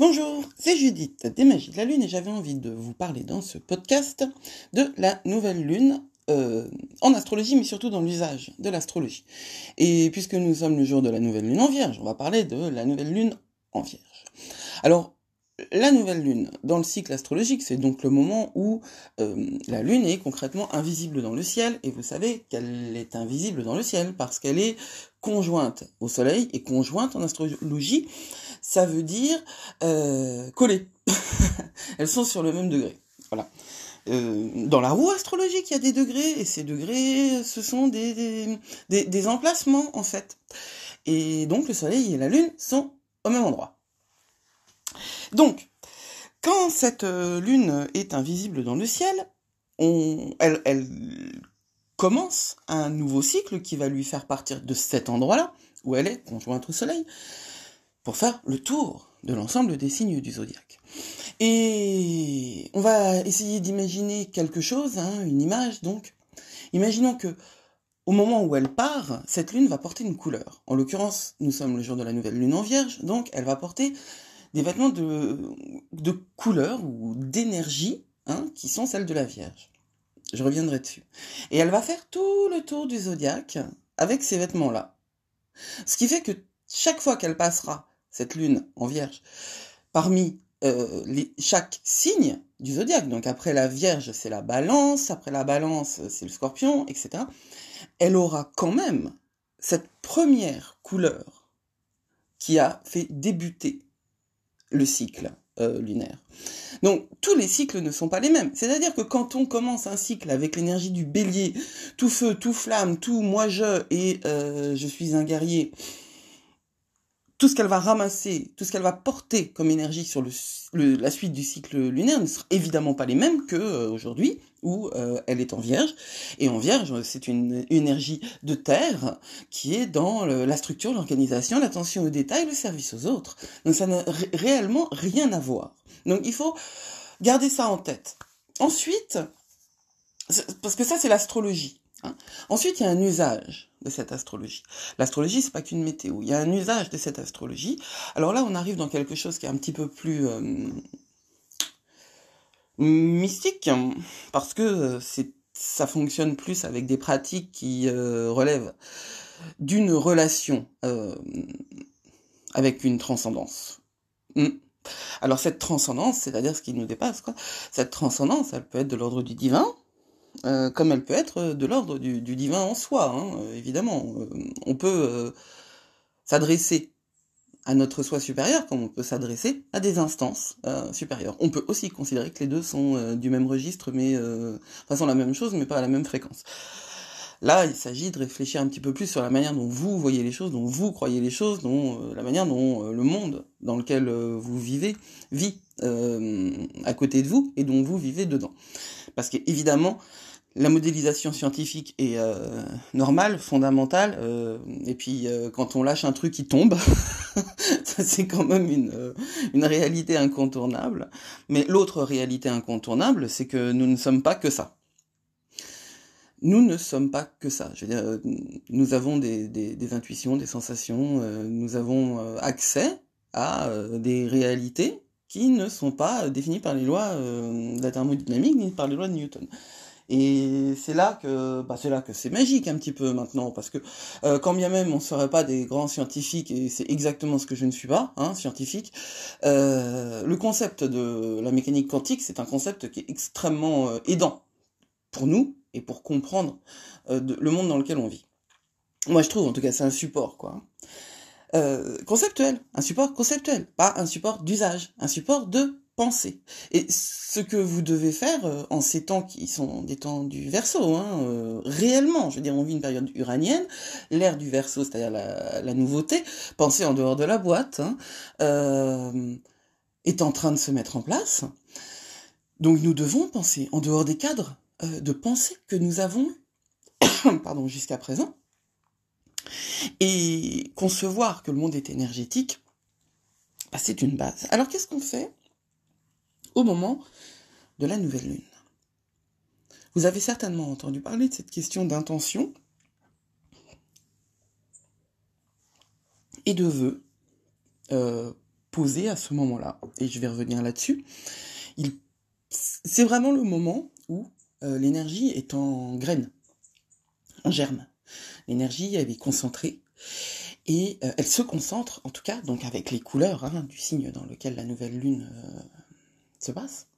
Bonjour, c'est Judith des Magies de la Lune et j'avais envie de vous parler dans ce podcast de la nouvelle lune euh, en astrologie, mais surtout dans l'usage de l'astrologie. Et puisque nous sommes le jour de la nouvelle lune en vierge, on va parler de la nouvelle lune en vierge. Alors, la nouvelle lune dans le cycle astrologique, c'est donc le moment où euh, la lune est concrètement invisible dans le ciel, et vous savez qu'elle est invisible dans le ciel parce qu'elle est conjointe au soleil, et conjointe en astrologie, ça veut dire euh, collées. Elles sont sur le même degré. Voilà. Euh, dans la roue astrologique, il y a des degrés, et ces degrés, ce sont des, emplacements, en fait. Et donc le soleil et la lune sont au même endroit. Donc, quand cette euh, lune est invisible dans le ciel, on, elle, elle commence un nouveau cycle qui va lui faire partir de cet endroit-là, où elle est conjointe au soleil, pour faire le tour de l'ensemble des signes du zodiaque. Et on va essayer d'imaginer quelque chose, hein, une image donc. Imaginons que au moment où elle part, cette lune va porter une couleur. En l'occurrence, nous sommes le jour de la nouvelle lune en vierge, donc elle va porter des vêtements de, de couleur ou d'énergie hein, qui sont celles de la Vierge. Je reviendrai dessus. Et elle va faire tout le tour du zodiaque avec ces vêtements-là. Ce qui fait que chaque fois qu'elle passera cette lune en Vierge parmi euh, chaque signe du zodiaque, donc après la Vierge c'est la Balance, après la Balance c'est le Scorpion, etc. Elle aura quand même cette première couleur qui a fait débuter le cycle euh, lunaire. Donc tous les cycles ne sont pas les mêmes. C'est-à-dire que quand on commence un cycle avec l'énergie du bélier, tout feu, tout flamme, tout moi je et euh, je suis un guerrier, tout ce qu'elle va ramasser, tout ce qu'elle va porter comme énergie sur la suite du cycle lunaire ne sera évidemment pas les mêmes que euh, aujourd'hui où euh, elle est en Vierge. Et en Vierge, c'est une, énergie de terre qui est dans la structure, l'organisation, l'attention aux détails, le service aux autres. Donc ça n'a réellement rien à voir. Donc il faut garder ça en tête. Ensuite, parce que ça c'est l'astrologie. Hein. Ensuite, il y a un usage de cette astrologie. L'astrologie, c'est pas qu'une météo. Il y a un usage de cette astrologie. Alors là, on arrive dans quelque chose qui est un petit peu plus euh, mystique, parce que euh, ça fonctionne plus avec des pratiques qui euh, relèvent d'une relation avec une transcendance. Hmm. Alors cette transcendance, c'est-à-dire ce qui nous dépasse. Cette transcendance, elle peut être de l'ordre du divin, euh, comme elle peut être de l'ordre du, divin en soi, hein, euh, évidemment. Euh, on peut s'adresser à notre soi supérieur comme on peut s'adresser à des instances supérieures. On peut aussi considérer que les deux sont du même registre, mais enfin sont la même chose, mais pas à la même fréquence. Là, il s'agit de réfléchir un petit peu plus sur la manière dont vous voyez les choses, dont vous croyez les choses, dont la manière dont le monde dans lequel vous vivez vit à côté de vous et dont vous vivez dedans. Parce qu'évidemment, la modélisation scientifique est euh, normale, fondamentale, euh, et puis euh, quand on lâche un truc qui tombe, c'est quand même une, une réalité incontournable. Mais l'autre réalité incontournable, c'est que nous ne sommes pas que ça. Nous ne sommes pas que ça. Je veux dire, nous avons des, intuitions, des sensations, nous avons accès à des réalités qui ne sont pas définies par les lois de la thermodynamique ni par les lois de Newton. Et c'est là que bah c'est là que c'est magique un petit peu maintenant parce que euh, quand bien même on serait pas des grands scientifiques et c'est exactement ce que je ne suis pas, hein, scientifique, euh, le concept de la mécanique quantique c'est un concept qui est extrêmement euh, aidant pour nous et pour comprendre le monde dans lequel on vit. Moi je trouve en tout cas c'est un support quoi. conceptuel, un support conceptuel, pas un support d'usage, un support de penser. Et ce que vous devez faire euh, en ces temps qui sont des temps du verso, hein, euh, réellement, je veux dire, on vit une période uranienne, l'ère du verso, c'est-à-dire la, nouveauté, penser en dehors de la boîte, hein, euh, est en train de se mettre en place. Donc nous devons penser en dehors des cadres de pensée que nous avons pardon, jusqu'à présent. Et concevoir que le monde est énergétique, bah, c'est une base. Alors qu'est-ce qu'on fait au moment de la nouvelle lune? Vous avez certainement entendu parler de cette question d'intention et de vœux euh, posé à ce moment-là. Et je vais revenir là-dessus. C'est vraiment le moment où euh, l'énergie est en graine, en germe. L'énergie, elle est concentrée et euh, elle se concentre, en tout cas, donc avec les couleurs hein, du signe dans lequel la nouvelle lune euh, se passe,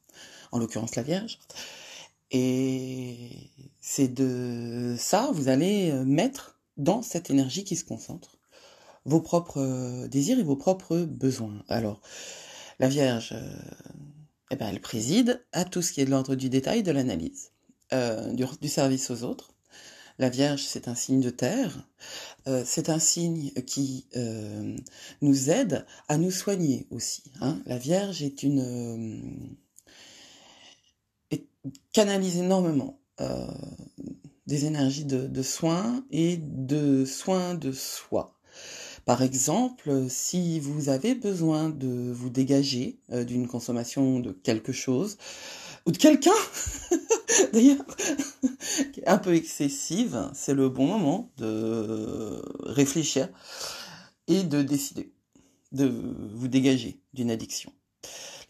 en l'occurrence la Vierge. Et c'est de ça, vous allez mettre dans cette énergie qui se concentre vos propres désirs et vos propres besoins. Alors, la Vierge, eh ben, elle préside à tout ce qui est de l'ordre du détail, de l'analyse, du, service aux autres, la Vierge, c'est un signe de terre. Euh, c'est un signe qui euh, nous aide à nous soigner aussi. Hein. La Vierge est une euh, canalise énormément des énergies de soins et de soins de soi. Par exemple, si vous avez besoin de vous dégager d'une consommation de quelque chose, ou de quelqu'un, d'ailleurs, un peu excessive, c'est le bon moment de réfléchir et de décider, de vous dégager d'une addiction.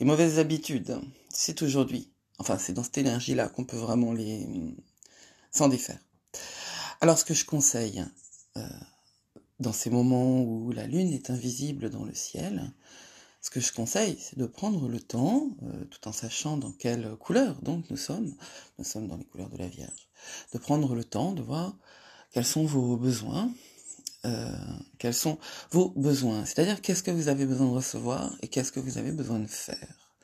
Les mauvaises habitudes, c'est aujourd'hui, enfin c'est dans cette énergie-là qu'on peut vraiment les s'en défaire. Alors ce que je conseille, euh, dans ces moments où la lune est invisible dans le ciel, ce que je conseille, c'est de prendre le temps, euh, tout en sachant dans quelle couleur donc nous sommes, nous sommes dans les couleurs de la Vierge, de prendre le temps de voir quels sont vos besoins, euh, quels sont vos besoins, c'est-à-dire qu'est-ce que vous avez besoin de recevoir et qu'est-ce que vous avez besoin de faire.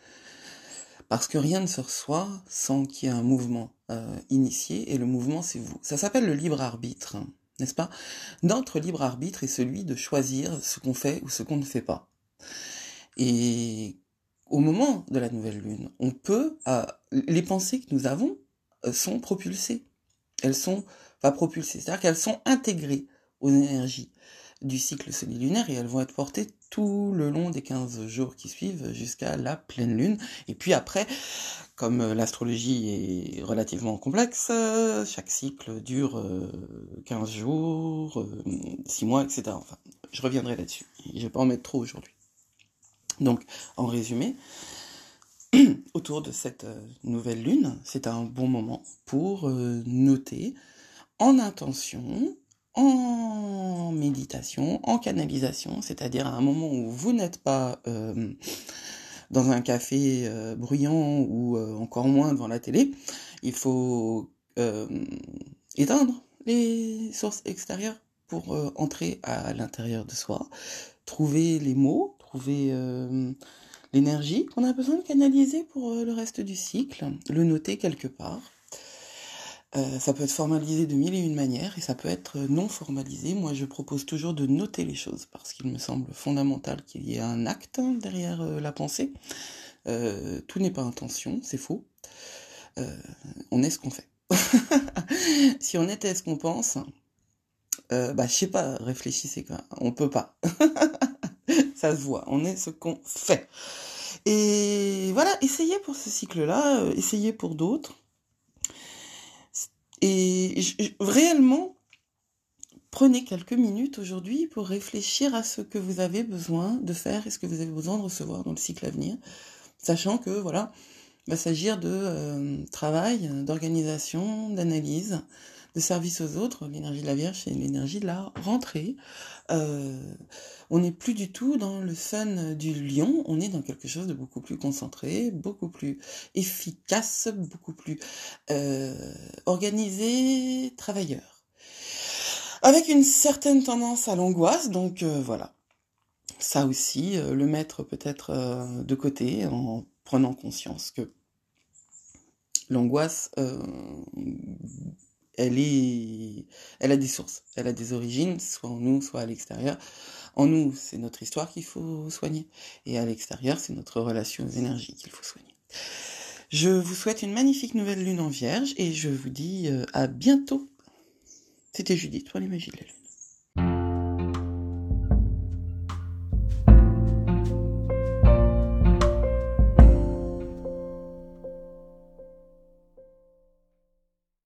Parce que rien ne se reçoit sans qu'il y ait un mouvement euh, initié, et le mouvement c'est vous. Ça s'appelle le libre arbitre, n'est-ce pas? Notre libre arbitre est celui de choisir ce qu'on fait ou ce qu'on ne fait pas. Et au moment de la nouvelle lune, on peut, euh, les pensées que nous avons euh, sont propulsées. Elles sont pas propulsées, c'est-à-dire qu'elles sont intégrées aux énergies du cycle lunaire et elles vont être portées tout le long des 15 jours qui suivent jusqu'à la pleine lune. Et puis après, comme euh, l'astrologie est relativement complexe, chaque cycle dure 15 jours, 6 mois, etc. Enfin, je reviendrai là-dessus. Je vais pas en mettre trop aujourd'hui. Donc, en résumé, autour de cette euh, nouvelle lune, c'est un bon moment pour euh, noter en intention, en méditation, en canalisation, c'est-à-dire à un moment où vous n'êtes pas euh, dans un café bruyant ou encore moins devant la télé, il faut éteindre les sources extérieures pour entrer à l'intérieur de soi, trouver les mots trouver euh, l'énergie qu'on a besoin de canaliser pour euh, le reste du cycle, le noter quelque part. Euh, ça peut être formalisé de mille et une manières et ça peut être non formalisé. Moi, je propose toujours de noter les choses parce qu'il me semble fondamental qu'il y ait un acte derrière la pensée. tout n'est pas intention, c'est faux. on est ce qu'on fait. si on était ce qu'on pense, bah je sais pas, réfléchissez quoi. On peut pas. ça se voit, on est ce qu'on fait. Et voilà, essayez pour ce cycle-là, euh, essayez pour d'autres. Et réellement, prenez quelques minutes aujourd'hui pour réfléchir à ce que vous avez besoin de faire et ce que vous avez besoin de recevoir dans le cycle à venir, sachant que voilà, il va s'agir de euh, travail, d'organisation, d'analyse, de service aux autres. L'énergie de la Vierge, c'est l'énergie de la rentrée. Euh, on n'est plus du tout dans le sun du lion, on est dans quelque chose de beaucoup plus concentré, beaucoup plus efficace, beaucoup plus euh, organisé, travailleur. Avec une certaine tendance à l'angoisse, donc euh, voilà. Ça aussi, le mettre peut-être de côté en prenant conscience que l'angoisse elle a des sources, elle a des origines, soit en nous, soit à l'extérieur. En nous, c'est notre histoire qu'il faut soigner, et à l'extérieur, c'est notre relation aux énergies qu'il faut soigner. Je vous souhaite une magnifique nouvelle lune en vierge, et je vous dis euh, à bientôt. C'était Judith pour les de la lune.